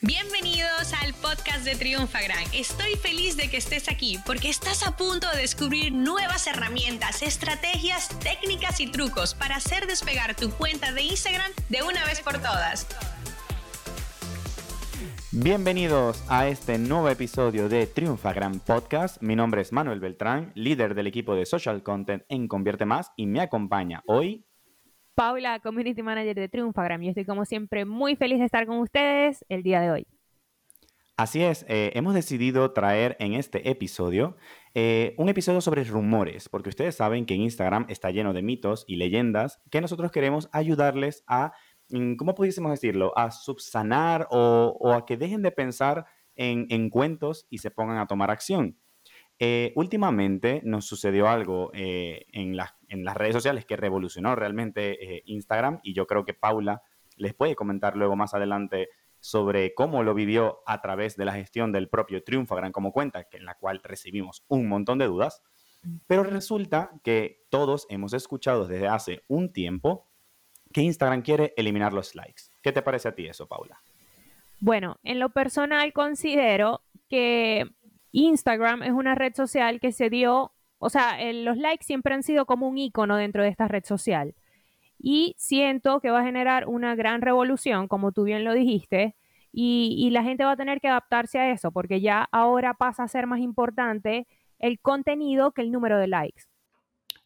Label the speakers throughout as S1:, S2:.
S1: Bienvenidos al podcast de Triunfagram. Estoy feliz de que estés aquí porque estás a punto de descubrir nuevas herramientas, estrategias, técnicas y trucos para hacer despegar tu cuenta de Instagram de una vez por todas.
S2: Bienvenidos a este nuevo episodio de Triunfagram Podcast. Mi nombre es Manuel Beltrán, líder del equipo de Social Content en Convierte Más y me acompaña hoy
S3: Paula, Community Manager de Triunfagram. Yo estoy como siempre muy feliz de estar con ustedes el día de hoy.
S2: Así es, eh, hemos decidido traer en este episodio eh, un episodio sobre rumores, porque ustedes saben que Instagram está lleno de mitos y leyendas que nosotros queremos ayudarles a, mm, ¿cómo pudiésemos decirlo?, a subsanar o, a que dejen de pensar en cuentos y se pongan a tomar acción. Eh, últimamente nos sucedió algo en, en, las redes sociales que revolucionó realmente eh, Instagram y yo creo que Paula les puede comentar luego más adelante sobre cómo lo vivió a través de la gestión del propio Triunfagram como cuenta, que en la cual recibimos un montón de dudas. Pero resulta que todos hemos escuchado desde hace un tiempo que Instagram quiere eliminar los likes. ¿Qué te parece a ti eso, Paula?
S3: Bueno, en lo personal considero que Instagram es una red social que se dio, o sea, los likes siempre han sido como un icono dentro de esta red social. Y siento que va a generar una gran revolución, como tú bien lo dijiste, y, la gente va a tener que adaptarse a eso, porque ya ahora pasa a ser más importante el contenido que el número de likes.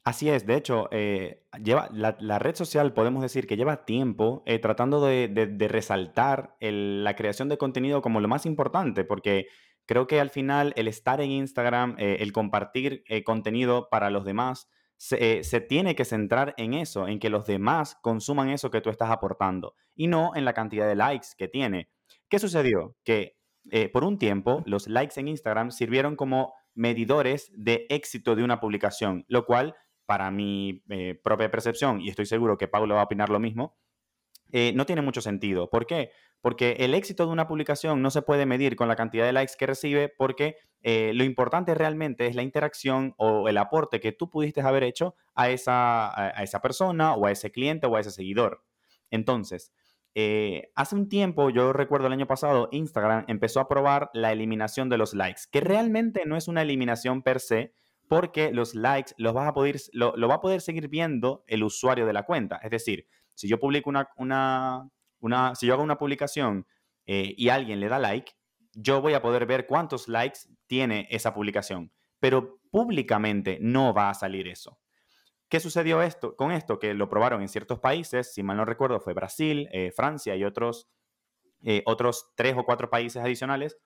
S2: Así es, de hecho, eh, lleva, la, red social podemos decir que lleva tiempo eh, tratando de, resaltar la creación de contenido como lo más importante, porque Creo que al final el estar en Instagram, eh, el compartir eh, contenido para los demás, eh, se, tiene que centrar en eso, en que los demás consuman eso que tú estás aportando y no en la cantidad de likes que tiene. ¿Qué sucedió? Que por un tiempo los likes en Instagram sirvieron como medidores de éxito de una publicación, lo cual, para mi propia percepción, y estoy seguro que Pablo va a opinar lo mismo, no tiene mucho sentido. ¿Por qué? Porque el éxito de una publicación no se puede medir con la cantidad de likes que recibe porque eh, lo importante realmente es la interacción o el aporte que tú pudiste haber hecho a esa, a esa persona o a ese cliente o a ese seguidor. Entonces, eh, hace un tiempo, yo recuerdo el año pasado, Instagram empezó a probar la eliminación de los likes, que realmente no es una eliminación per se, porque los likes los vas a poder, lo, va a poder seguir viendo el usuario de la cuenta. Es decir, si yo publico una, una si yo hago una publicación eh, y alguien le da like, yo voy a poder ver cuántos likes tiene esa publicación, pero públicamente no va a salir eso. ¿Qué sucedió esto, con esto? Que lo probaron en ciertos países, si mal no recuerdo fue Brasil, eh, Francia y otros, eh, otros tres o cuatro países adicionales,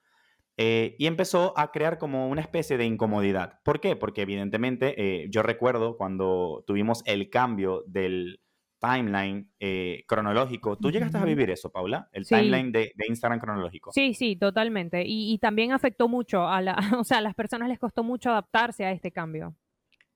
S2: y empezó a crear como una especie de incomodidad. ¿Por qué? Porque evidentemente yo recuerdo cuando tuvimos el cambio del, timeline eh, cronológico. ¿Tú llegaste a vivir eso, Paula? El timeline de, Instagram cronológico.
S3: Sí, sí, totalmente. Y, también afectó mucho a la, o sea, a las personas les costó mucho adaptarse a este cambio.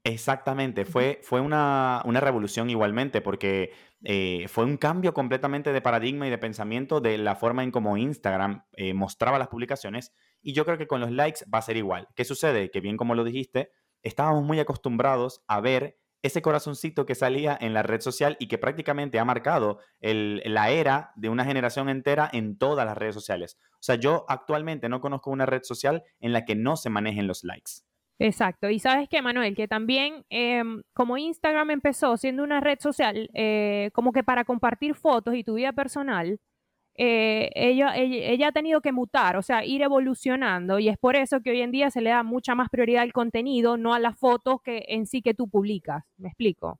S2: Exactamente, fue, fue una, revolución igualmente, porque eh, fue un cambio completamente de paradigma y de pensamiento de la forma en cómo Instagram eh, mostraba las publicaciones. Y yo creo que con los likes va a ser igual. ¿Qué sucede? Que bien como lo dijiste, estábamos muy acostumbrados a ver ese corazoncito que salía en la red social y que prácticamente ha marcado la era de una generación entera en todas las redes sociales. O sea, yo actualmente no conozco una red social en la que no se manejen los likes.
S3: Exacto. Y sabes qué, Manuel, que también em, como Instagram empezó siendo una red social eh, como que para compartir fotos y tu vida personal, eh, ella, ella, ha tenido que mutar, o sea, ir evolucionando y es por eso que hoy en día se le da mucha más prioridad al contenido, no a las fotos que en sí que tú publicas. ¿Me explico?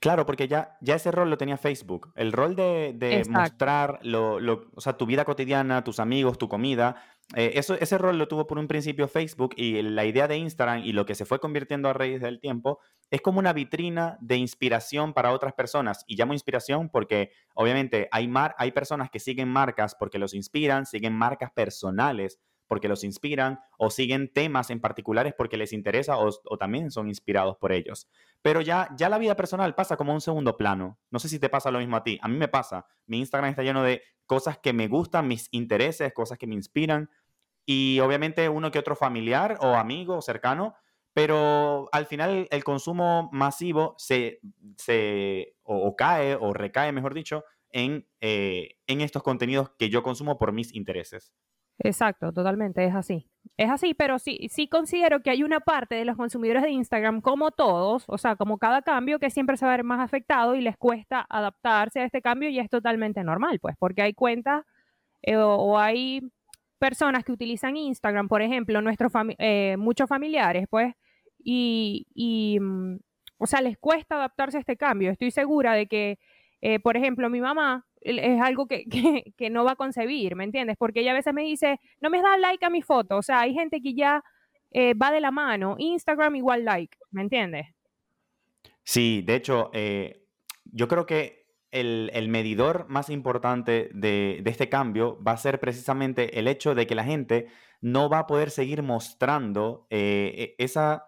S2: Claro, porque ya, ya ese rol lo tenía Facebook. El rol de, mostrar lo, o sea, tu vida cotidiana, tus amigos, tu comida, eh, eso, ese rol lo tuvo por un principio Facebook y la idea de Instagram y lo que se fue convirtiendo a raíz del tiempo es como una vitrina de inspiración para otras personas. Y llamo inspiración porque obviamente hay, mar, hay personas que siguen marcas porque los inspiran, siguen marcas personales porque los inspiran o siguen temas en particulares porque les interesa o, también son inspirados por ellos. Pero ya, ya la vida personal pasa como un segundo plano. No sé si te pasa lo mismo a ti. A mí me pasa. Mi Instagram está lleno de cosas que me gustan, mis intereses, cosas que me inspiran y obviamente uno que otro familiar o amigo cercano. Pero al final el consumo masivo se, se o cae o recae, mejor dicho, en, eh, en estos contenidos que yo consumo por mis intereses.
S3: Exacto, totalmente, es así. Es así, pero sí, sí considero que hay una parte de los consumidores de Instagram, como todos, o sea, como cada cambio, que siempre se va a ver más afectado y les cuesta adaptarse a este cambio y es totalmente normal, pues, porque hay cuentas eh, o, hay personas que utilizan Instagram, por ejemplo, nuestros eh, muchos familiares, pues, y, y, mm, o sea, les cuesta adaptarse a este cambio. Estoy segura de que, eh, por ejemplo, mi mamá es algo que, que, no va a concebir, ¿me entiendes? Porque ella a veces me dice, no me da like a mi foto, o sea, hay gente que ya eh, va de la mano, Instagram igual like, ¿me entiendes?
S2: Sí, de hecho, eh, yo creo que el, el medidor más importante de, de, este cambio va a ser precisamente el hecho de que la gente no va a poder seguir mostrando eh, e, esa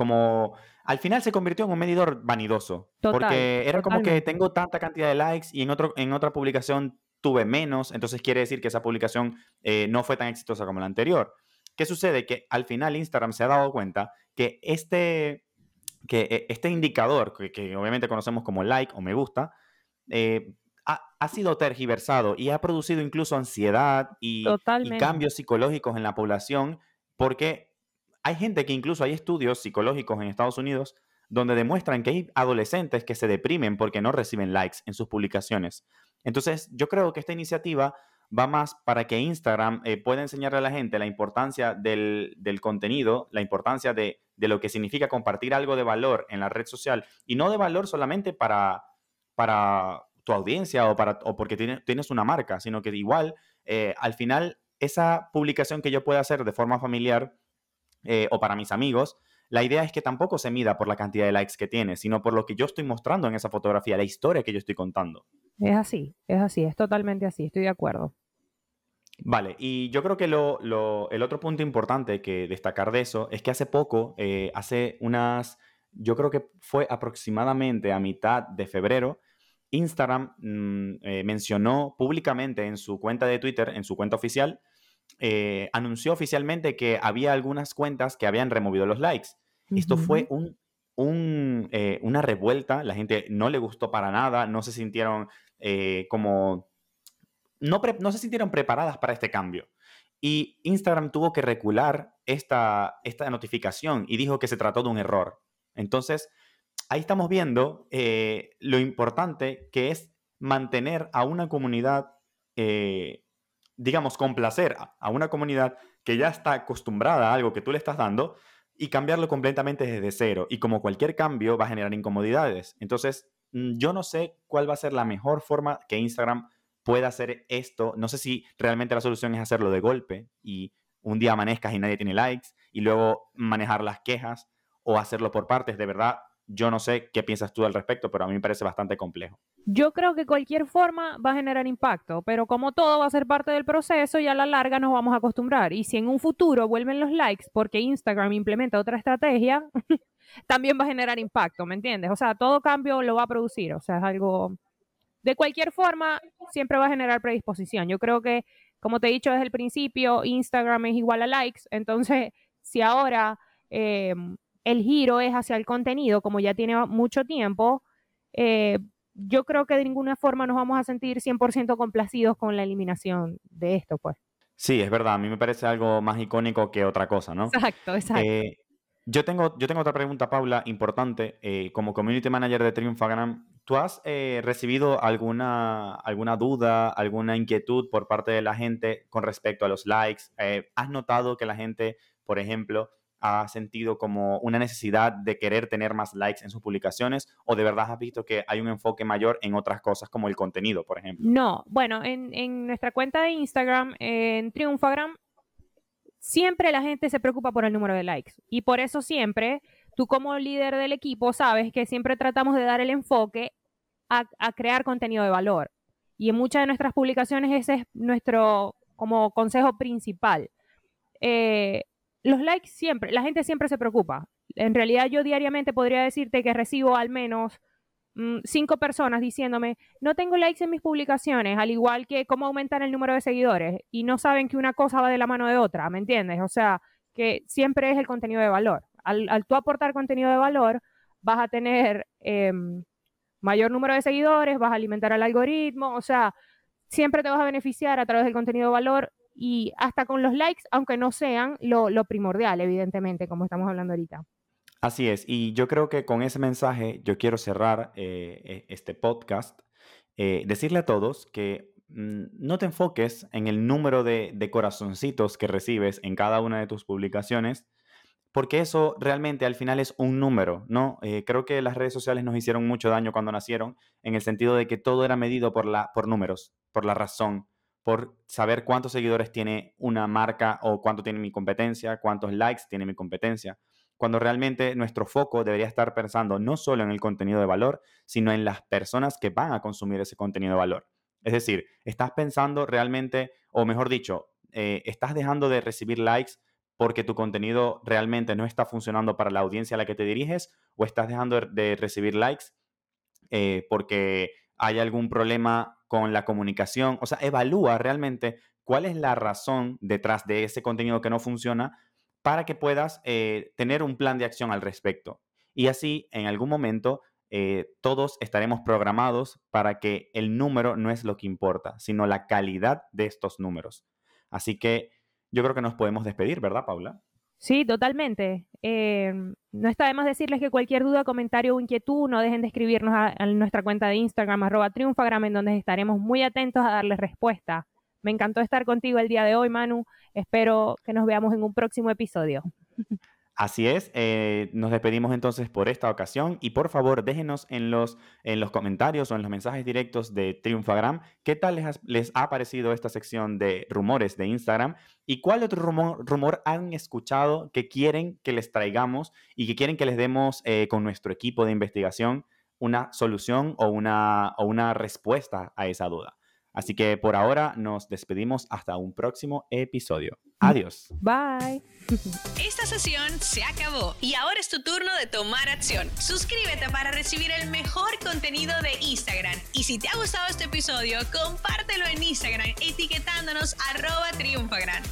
S2: como al final se convirtió en un medidor vanidoso. porque era como que tengo tanta cantidad de likes y en, otro, en otra publicación tuve menos, entonces quiere decir que esa publicación eh, no fue tan exitosa como la anterior. ¿Qué sucede? Que al final Instagram se ha dado cuenta que este, que eh, este indicador, que, obviamente conocemos como like o me gusta, eh, ha, sido tergiversado y ha producido incluso ansiedad y, y cambios psicológicos en la población porque hay gente que incluso hay estudios psicológicos en Estados Unidos donde demuestran que hay adolescentes que se deprimen porque no reciben likes en sus publicaciones. Entonces, yo creo que esta iniciativa va más para que Instagram eh, pueda enseñarle a la gente la importancia del, contenido, la importancia de, lo que significa compartir algo de valor en la red social y no de valor solamente para, para tu audiencia o, para, o porque tienes, una marca, sino que igual, eh, al final, esa publicación que yo pueda hacer de forma familiar eh, o para mis amigos, la idea es que tampoco se mida por la cantidad de likes que tiene, sino por lo que yo estoy mostrando en esa fotografía, la historia que yo estoy contando.
S3: Es así, es así, es totalmente así, estoy de acuerdo.
S2: Vale, y yo creo que lo, el otro punto importante que destacar de eso es que hace poco, eh, hace unas, yo creo que fue aproximadamente a mitad de febrero, Instagram mm, eh, mencionó públicamente en su cuenta de Twitter, en su cuenta oficial, eh, anunció oficialmente que había algunas cuentas que habían removido los likes. Esto fue un, eh, una revuelta, la gente no le gustó para nada, no se sintieron eh, como... No, no, se sintieron preparadas para este cambio. Y Instagram tuvo que recular esta, esta notificación y dijo que se trató de un error. Entonces, ahí estamos viendo lo importante que es mantener a una comunidad digamos, complacer a una comunidad que ya está acostumbrada a algo que tú le estás dando y cambiarlo completamente desde cero. Y como cualquier cambio va a generar incomodidades. Entonces, mm, yo no sé cuál va a ser la mejor forma que Instagram pueda hacer esto. No sé si realmente la solución es hacerlo de golpe y un día amanezcas y nadie tiene likes y luego manejar las quejas o hacerlo por partes. De verdad, yo no sé qué piensas tú al respecto, pero a mí me parece bastante complejo.
S3: Yo creo que cualquier forma va a generar impacto, pero como todo va a ser parte del proceso y a la larga nos vamos a acostumbrar. Y si en un futuro vuelven los likes porque Instagram implementa otra estrategia, también va a generar impacto, ¿me entiendes? O sea, todo cambio lo va a producir, o sea, es algo... De cualquier forma, siempre va a generar predisposición. Yo creo que, como te he dicho desde el principio, Instagram es igual a likes, entonces si ahora... Eh, el giro es hacia el contenido, como ya tiene mucho tiempo, eh, yo creo que de ninguna forma nos vamos a sentir 100% complacidos con la eliminación de esto, pues.
S2: Sí, es verdad, a mí me parece algo más icónico que otra cosa, ¿no?
S3: Exacto, exacto.
S2: Eh, yo, tengo, yo tengo otra pregunta, Paula, importante. Eh, como Community Manager de Triunfagram, ¿tú has recibido alguna, alguna duda, alguna inquietud por parte de la gente con respecto a los likes? ¿Has notado que la gente, por ejemplo, ha sentido como una necesidad de querer tener más likes en sus publicaciones o de verdad has visto que hay un enfoque mayor en otras cosas como el contenido, por ejemplo?
S3: No, bueno, en, nuestra cuenta de Instagram, en Triunfagram, siempre la gente se preocupa por el número de likes y por eso siempre tú como líder del equipo sabes que siempre tratamos de dar el enfoque a, crear contenido de valor. Y en muchas de nuestras publicaciones ese es nuestro como consejo principal. Eh, los likes siempre, la gente siempre se preocupa. En realidad yo diariamente podría decirte que recibo al menos mm, cinco personas diciéndome, no tengo likes en mis publicaciones, al igual que cómo aumentar el número de seguidores, y no saben que una cosa va de la mano de otra, ¿me entiendes? O sea, que siempre es el contenido de valor. Al, tú aportar contenido de valor, vas a tener em, mayor número de seguidores, vas a alimentar al algoritmo, o sea, siempre te vas a beneficiar a través del contenido de valor y hasta con los likes, aunque no sean lo, primordial, evidentemente, como estamos hablando ahorita.
S2: Así es, y yo creo que con ese mensaje yo quiero cerrar eh, e, este podcast, eh, decirle a todos que mm, no te enfoques en el número de, de corazoncitos que recibes en cada una de tus publicaciones, porque eso realmente al final es un número, ¿no? Eh, creo que las redes sociales nos hicieron mucho daño cuando nacieron, en el sentido de que todo era medido por, la, por números, por la razón, por saber cuántos seguidores tiene una marca o cuánto tiene mi competencia, cuántos likes tiene mi competencia, cuando realmente nuestro foco debería estar pensando no solo en el contenido de valor, sino en las personas que van a consumir ese contenido de valor. Es decir, estás pensando realmente, o mejor dicho, eh, estás dejando de recibir likes porque tu contenido realmente no está funcionando para la audiencia a la que te diriges o estás dejando de recibir likes eh, porque hay algún problema con la comunicación. O sea, evalúa realmente cuál es la razón detrás de ese contenido que no funciona para que puedas eh, tener un plan de acción al respecto. Y así, en algún momento, eh, todos estaremos programados para que el número no es lo que importa, sino la calidad de estos números. Así que yo creo que nos podemos despedir, ¿verdad, Paula?
S3: Sí, totalmente. Eh, no está de más decirles que cualquier duda, comentario o inquietud no dejen de escribirnos a, nuestra cuenta de Instagram, arroba triunfagram, en donde estaremos muy atentos a darles respuesta. Me encantó estar contigo el día de hoy, Manu. Espero que nos veamos en un próximo episodio.
S2: Así es, eh, nos despedimos entonces por esta ocasión y por favor déjenos en los, en los comentarios o en los mensajes directos de Triunfagram qué tal les ha, parecido esta sección de rumores de Instagram y cuál otro rumor, han escuchado que quieren que les traigamos y que quieren que les demos eh, con nuestro equipo de investigación una solución o una, o una respuesta a esa duda. Así que por ahora nos despedimos hasta un próximo episodio. Adiós.
S3: Bye.
S1: Esta sesión se acabó y ahora es tu turno de tomar acción. Suscríbete para recibir el mejor contenido de Instagram. Y si te ha gustado este episodio, compártelo en Instagram etiquetándonos arroba triunfagran.